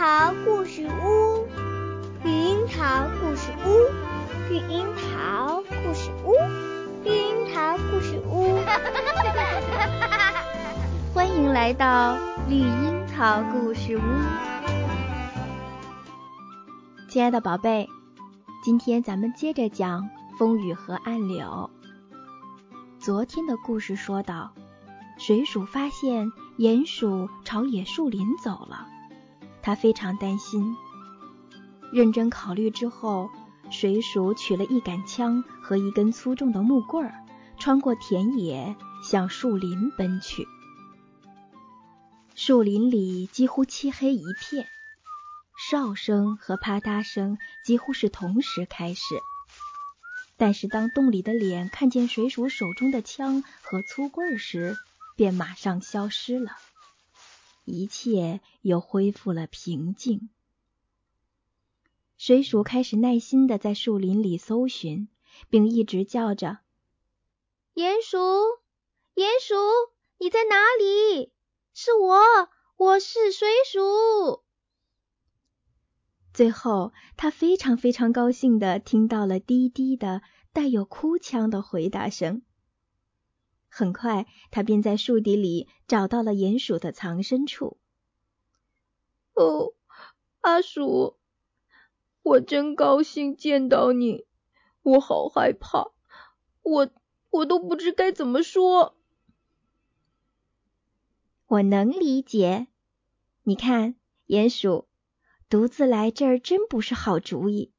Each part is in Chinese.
桃故事屋，绿樱桃故事屋，绿樱桃故事屋，绿樱桃故事屋。欢迎来到绿樱桃故事屋，亲爱的宝贝，今天咱们接着讲风雨和暗柳。昨天的故事说到，水鼠发现鼹鼠朝野树林走了。他非常担心，认真考虑之后，水鼠取了一杆枪和一根粗重的木棍儿，穿过田野向树林奔去。树林里几乎漆黑一片，哨声和啪嗒声几乎是同时开始。但是当洞里的脸看见水鼠手中的枪和粗棍时，便马上消失了。一切又恢复了平静。水鼠开始耐心的在树林里搜寻，并一直叫着：“鼹鼠，鼹鼠，你在哪里？是我，我是水鼠。”最后，他非常非常高兴的听到了低低的、带有哭腔的回答声。很快，他便在树底里找到了鼹鼠的藏身处。哦，阿鼠，我真高兴见到你，我好害怕，我我都不知该怎么说。我能理解，你看，鼹鼠独自来这儿真不是好主意。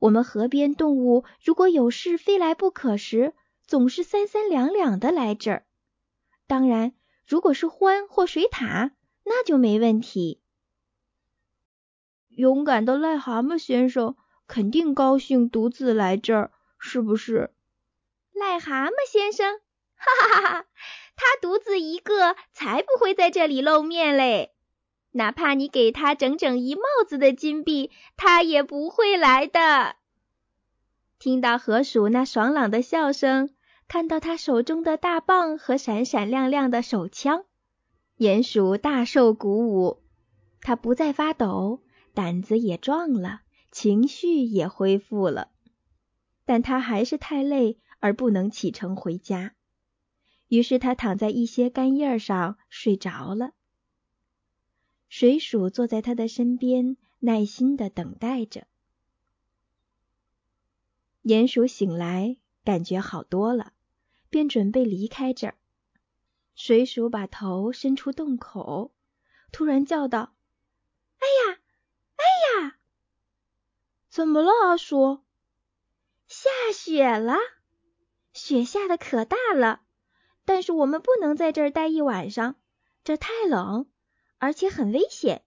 我们河边动物如果有事非来不可时，总是三三两两的来这儿。当然，如果是獾或水獭，那就没问题。勇敢的癞蛤蟆先生肯定高兴独自来这儿，是不是？癞蛤蟆先生，哈哈哈哈，他独自一个才不会在这里露面嘞。哪怕你给他整整一帽子的金币，他也不会来的。听到河鼠那爽朗的笑声。看到他手中的大棒和闪闪亮亮的手枪，鼹鼠大受鼓舞，他不再发抖，胆子也壮了，情绪也恢复了。但他还是太累而不能启程回家，于是他躺在一些干叶上睡着了。水鼠坐在他的身边，耐心的等待着。鼹鼠醒来，感觉好多了。便准备离开这儿，水鼠把头伸出洞口，突然叫道：“哎呀，哎呀，怎么了，阿鼠？下雪了，雪下的可大了，但是我们不能在这儿待一晚上，这太冷，而且很危险。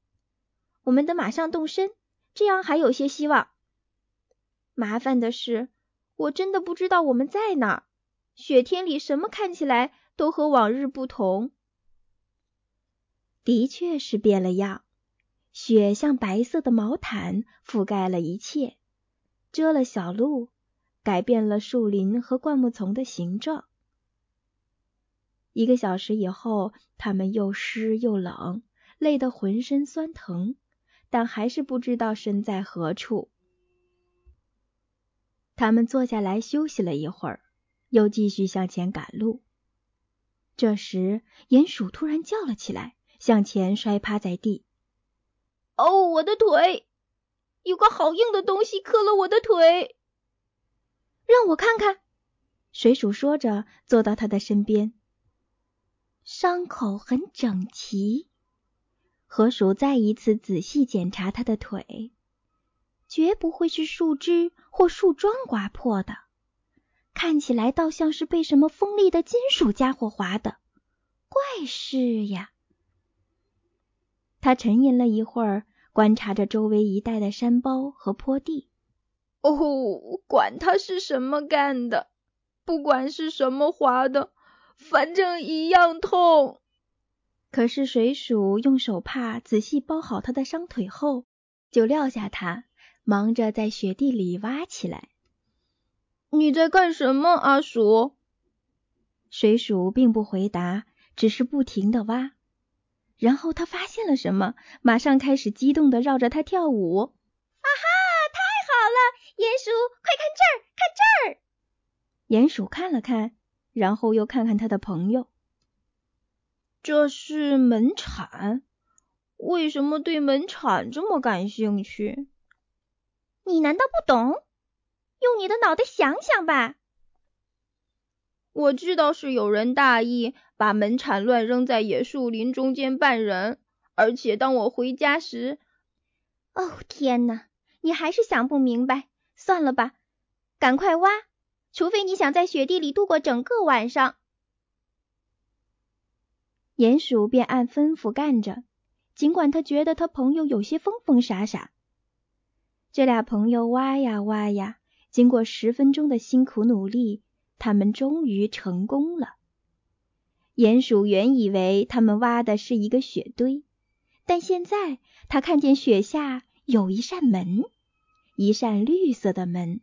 我们得马上动身，这样还有些希望。麻烦的是，我真的不知道我们在哪儿。”雪天里，什么看起来都和往日不同。的确是变了样，雪像白色的毛毯覆盖了一切，遮了小路，改变了树林和灌木丛的形状。一个小时以后，他们又湿又冷，累得浑身酸疼，但还是不知道身在何处。他们坐下来休息了一会儿。又继续向前赶路。这时，鼹鼠突然叫了起来，向前摔趴在地。“哦，我的腿！有个好硬的东西磕了我的腿。”让我看看。水鼠说着，坐到他的身边。伤口很整齐。河鼠再一次仔细检查他的腿，绝不会是树枝或树桩刮破的。看起来倒像是被什么锋利的金属家伙划的，怪事呀！他沉吟了一会儿，观察着周围一带的山包和坡地。哦，管他是什么干的，不管是什么划的，反正一样痛。可是水鼠用手帕仔细包好他的伤腿后，就撂下它，忙着在雪地里挖起来。你在干什么，阿鼠？水鼠并不回答，只是不停的挖。然后他发现了什么，马上开始激动的绕着它跳舞。啊哈，太好了！鼹鼠，快看这儿，看这儿！鼹鼠看了看，然后又看看他的朋友。这是门铲，为什么对门铲这么感兴趣？你难道不懂？用你的脑袋想想吧。我知道是有人大意，把门铲乱扔在野树林中间绊人，而且当我回家时，哦天哪，你还是想不明白。算了吧，赶快挖，除非你想在雪地里度过整个晚上。鼹鼠便按吩咐干着，尽管他觉得他朋友有些疯疯傻傻。这俩朋友挖呀挖呀，经过十分钟的辛苦努力。他们终于成功了。鼹鼠原以为他们挖的是一个雪堆，但现在他看见雪下有一扇门，一扇绿色的门，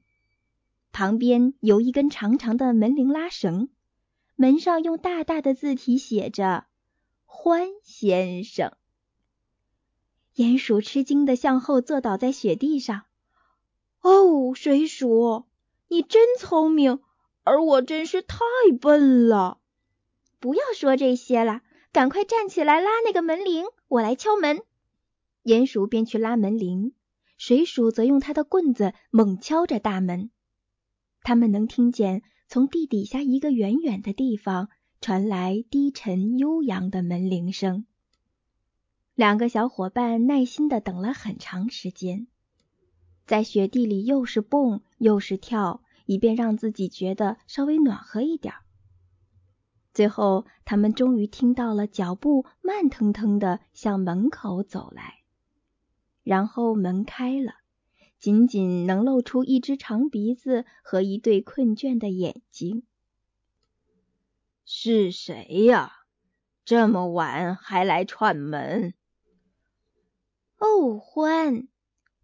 旁边有一根长长的门铃拉绳，门上用大大的字体写着“欢先生”。鼹鼠吃惊的向后坐倒在雪地上。“哦，水鼠，你真聪明！”而我真是太笨了！不要说这些了，赶快站起来拉那个门铃，我来敲门。鼹鼠便去拉门铃，水鼠则用他的棍子猛敲着大门。他们能听见从地底下一个远远的地方传来低沉悠扬的门铃声。两个小伙伴耐心的等了很长时间，在雪地里又是蹦又是跳。以便让自己觉得稍微暖和一点。最后，他们终于听到了脚步慢腾腾的向门口走来，然后门开了，仅仅能露出一只长鼻子和一对困倦的眼睛。是谁呀？这么晚还来串门？哦，欢，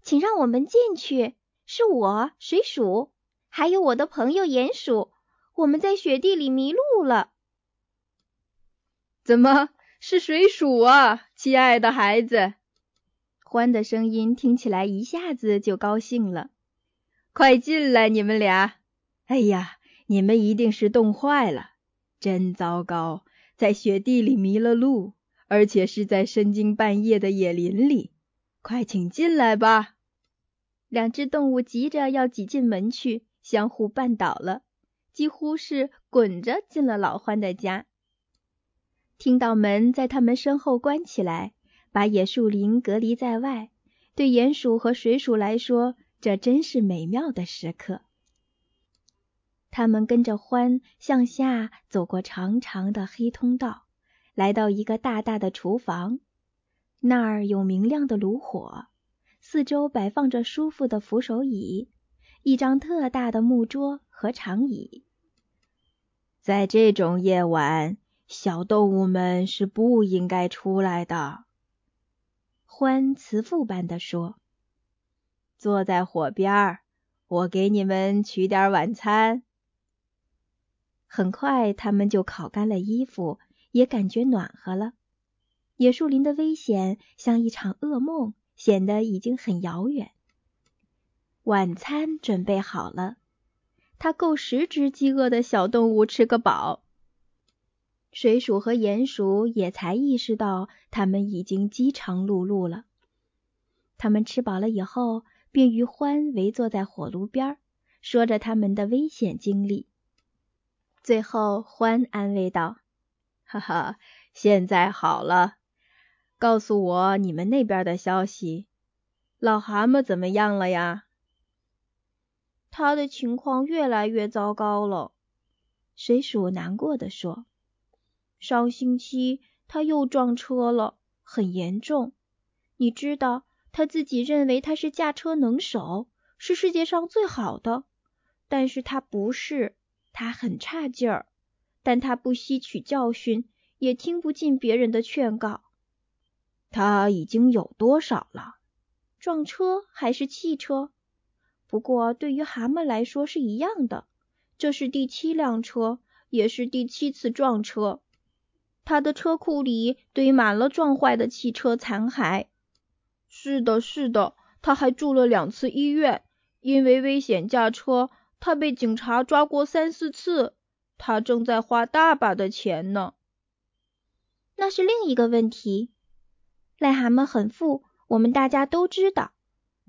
请让我们进去。是我，水鼠。还有我的朋友鼹鼠，我们在雪地里迷路了。怎么是水鼠啊，亲爱的孩子？欢的声音听起来一下子就高兴了。快进来，你们俩！哎呀，你们一定是冻坏了，真糟糕，在雪地里迷了路，而且是在深更半夜的野林里。快请进来吧！两只动物急着要挤进门去。相互绊倒了，几乎是滚着进了老欢的家。听到门在他们身后关起来，把野树林隔离在外，对鼹鼠和水鼠来说，这真是美妙的时刻。他们跟着欢向下走过长长的黑通道，来到一个大大的厨房，那儿有明亮的炉火，四周摆放着舒服的扶手椅。一张特大的木桌和长椅，在这种夜晚，小动物们是不应该出来的。欢慈父般的说：“坐在火边儿，我给你们取点晚餐。”很快，他们就烤干了衣服，也感觉暖和了。野树林的危险像一场噩梦，显得已经很遥远。晚餐准备好了，它够十只饥饿的小动物吃个饱。水鼠和鼹鼠也才意识到他们已经饥肠辘辘了。他们吃饱了以后，便与欢围坐在火炉边，说着他们的危险经历。最后，欢安慰道：“哈哈，现在好了，告诉我你们那边的消息。老蛤蟆怎么样了呀？”他的情况越来越糟糕了，水鼠难过的说：“上星期他又撞车了，很严重。你知道，他自己认为他是驾车能手，是世界上最好的，但是他不是，他很差劲儿。但他不吸取教训，也听不进别人的劝告。他已经有多少了？撞车还是汽车？”不过，对于蛤蟆来说是一样的，这是第七辆车，也是第七次撞车。他的车库里堆满了撞坏的汽车残骸。是的，是的，他还住了两次医院，因为危险驾车，他被警察抓过三四次。他正在花大把的钱呢。那是另一个问题。癞蛤蟆很富，我们大家都知道，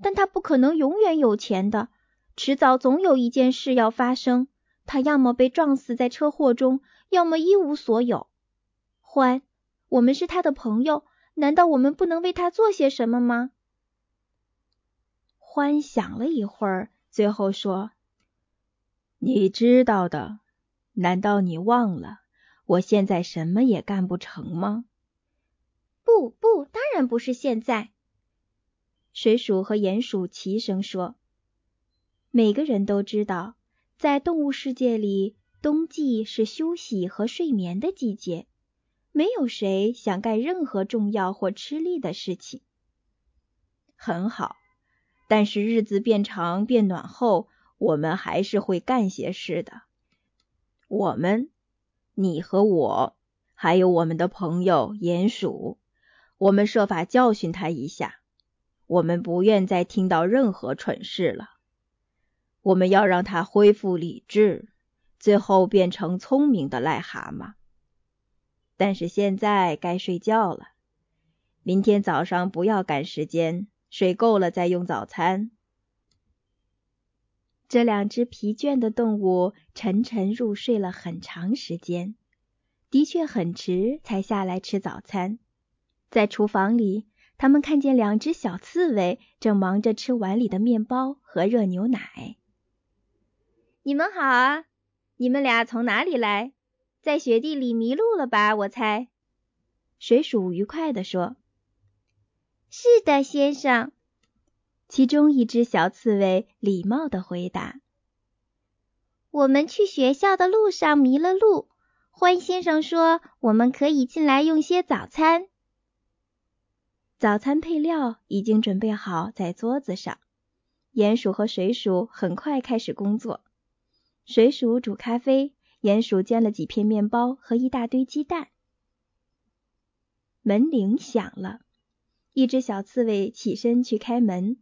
但他不可能永远有钱的，迟早总有一件事要发生，他要么被撞死在车祸中，要么一无所有。欢，我们是他的朋友，难道我们不能为他做些什么吗？欢想了一会儿，最后说：“你知道的，难道你忘了我现在什么也干不成吗？”不不，当然不是现在。水鼠和鼹鼠齐声说：“每个人都知道，在动物世界里，冬季是休息和睡眠的季节。”没有谁想干任何重要或吃力的事情。很好，但是日子变长变暖后，我们还是会干些事的。我们，你和我，还有我们的朋友鼹鼠，我们设法教训他一下。我们不愿再听到任何蠢事了。我们要让他恢复理智，最后变成聪明的癞蛤蟆。但是现在该睡觉了，明天早上不要赶时间，睡够了再用早餐。这两只疲倦的动物沉沉入睡了很长时间，的确很迟才下来吃早餐。在厨房里，他们看见两只小刺猬正忙着吃碗里的面包和热牛奶。你们好啊，你们俩从哪里来？在雪地里迷路了吧？我猜。水鼠愉快地说：“是的，先生。”其中一只小刺猬礼貌地回答：“我们去学校的路上迷了路。欢先生说我们可以进来用些早餐。早餐配料已经准备好在桌子上。鼹鼠和水鼠很快开始工作。水鼠煮咖啡。”鼹鼠煎了几片面包和一大堆鸡蛋。门铃响了，一只小刺猬起身去开门，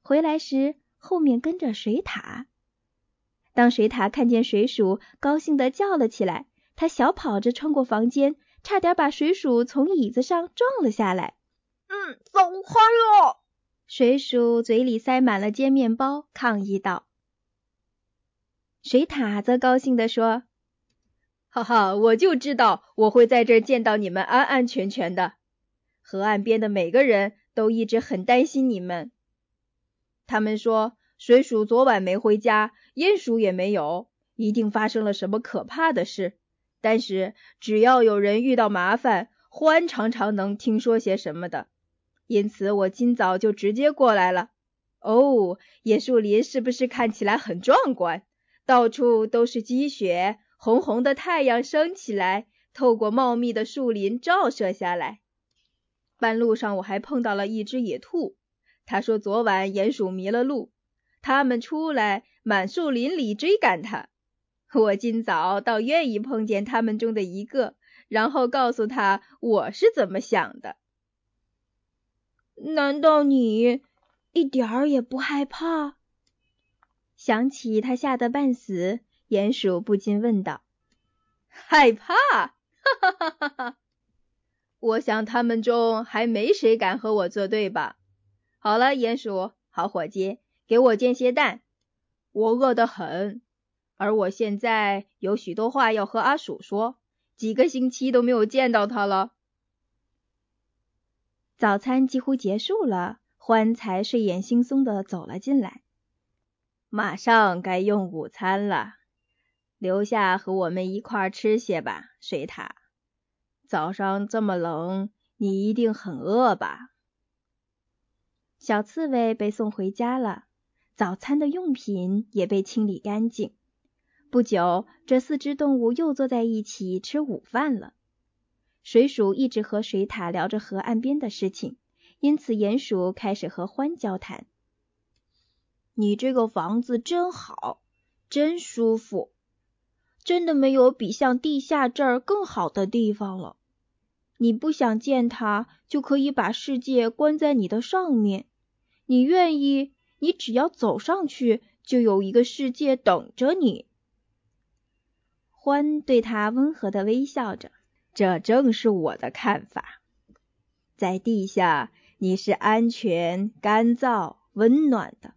回来时后面跟着水獭。当水獭看见水鼠，高兴地叫了起来。它小跑着穿过房间，差点把水鼠从椅子上撞了下来。嗯，走开了！水鼠嘴里塞满了煎面包，抗议道。水獭则高兴地说。哈哈，我就知道我会在这儿见到你们安安全全的。河岸边的每个人都一直很担心你们。他们说水鼠昨晚没回家，鼹鼠也没有，一定发生了什么可怕的事。但是只要有人遇到麻烦，獾常常能听说些什么的。因此我今早就直接过来了。哦，野树林是不是看起来很壮观？到处都是积雪。红红的太阳升起来，透过茂密的树林照射下来。半路上我还碰到了一只野兔，他说昨晚鼹鼠迷了路，他们出来满树林里追赶他。我今早倒愿意碰见他们中的一个，然后告诉他我是怎么想的。难道你一点儿也不害怕？想起他吓得半死。鼹鼠不禁问道：“害怕？哈哈哈哈哈！我想他们中还没谁敢和我作对吧？好了，鼹鼠，好伙计，给我煎些蛋，我饿得很。而我现在有许多话要和阿鼠说，几个星期都没有见到他了。”早餐几乎结束了，欢才睡眼惺忪的走了进来。马上该用午餐了。留下和我们一块儿吃些吧，水獭。早上这么冷，你一定很饿吧？小刺猬被送回家了，早餐的用品也被清理干净。不久，这四只动物又坐在一起吃午饭了。水鼠一直和水獭聊着河岸边的事情，因此鼹鼠开始和獾交谈：“你这个房子真好，真舒服。”真的没有比像地下这儿更好的地方了。你不想见他，就可以把世界关在你的上面。你愿意，你只要走上去，就有一个世界等着你。欢对他温和的微笑着，这正是我的看法。在地下，你是安全、干燥、温暖的；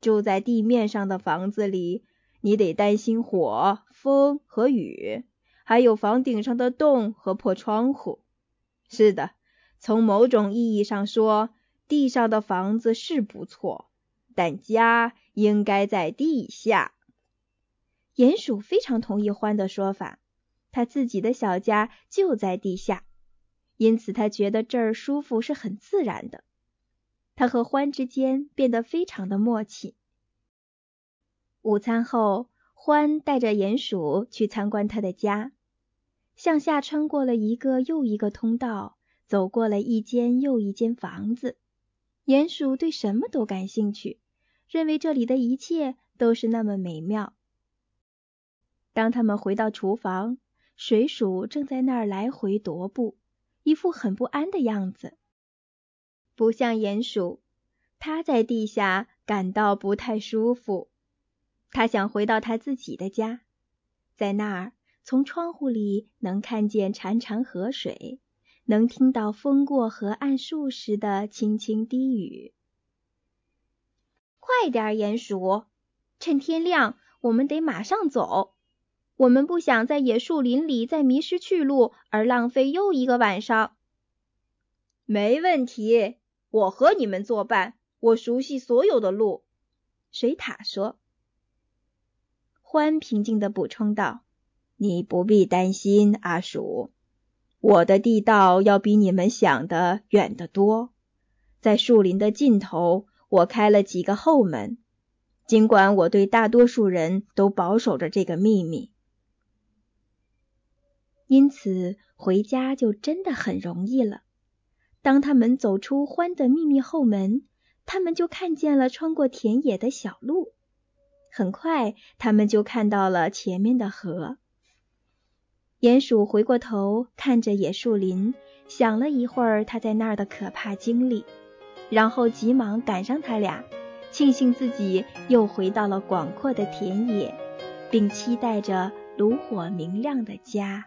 住在地面上的房子里，你得担心火、风和雨，还有房顶上的洞和破窗户。是的，从某种意义上说，地上的房子是不错，但家应该在地下。鼹鼠非常同意獾的说法，他自己的小家就在地下，因此他觉得这儿舒服是很自然的。他和欢之间变得非常的默契。午餐后，欢带着鼹鼠去参观他的家，向下穿过了一个又一个通道，走过了一间又一间房子。鼹鼠对什么都感兴趣，认为这里的一切都是那么美妙。当他们回到厨房，水鼠正在那儿来回踱步，一副很不安的样子。不像鼹鼠，它在地下感到不太舒服。它想回到它自己的家，在那儿，从窗户里能看见潺潺河水，能听到风过河岸树时的轻轻低语。快点，鼹鼠，趁天亮，我们得马上走。我们不想在野树林里再迷失去路，而浪费又一个晚上。没问题，我和你们作伴，我熟悉所有的路。水獭说。欢平静地补充道：“你不必担心，阿鼠，我的地道要比你们想的远得多。在树林的尽头，我开了几个后门，尽管我对大多数人都保守着这个秘密。”因此，回家就真的很容易了。当他们走出欢的秘密后门，他们就看见了穿过田野的小路。很快，他们就看到了前面的河。鼹鼠回过头看着野树林，想了一会儿他在那儿的可怕经历，然后急忙赶上他俩，庆幸自己又回到了广阔的田野，并期待着炉火明亮的家。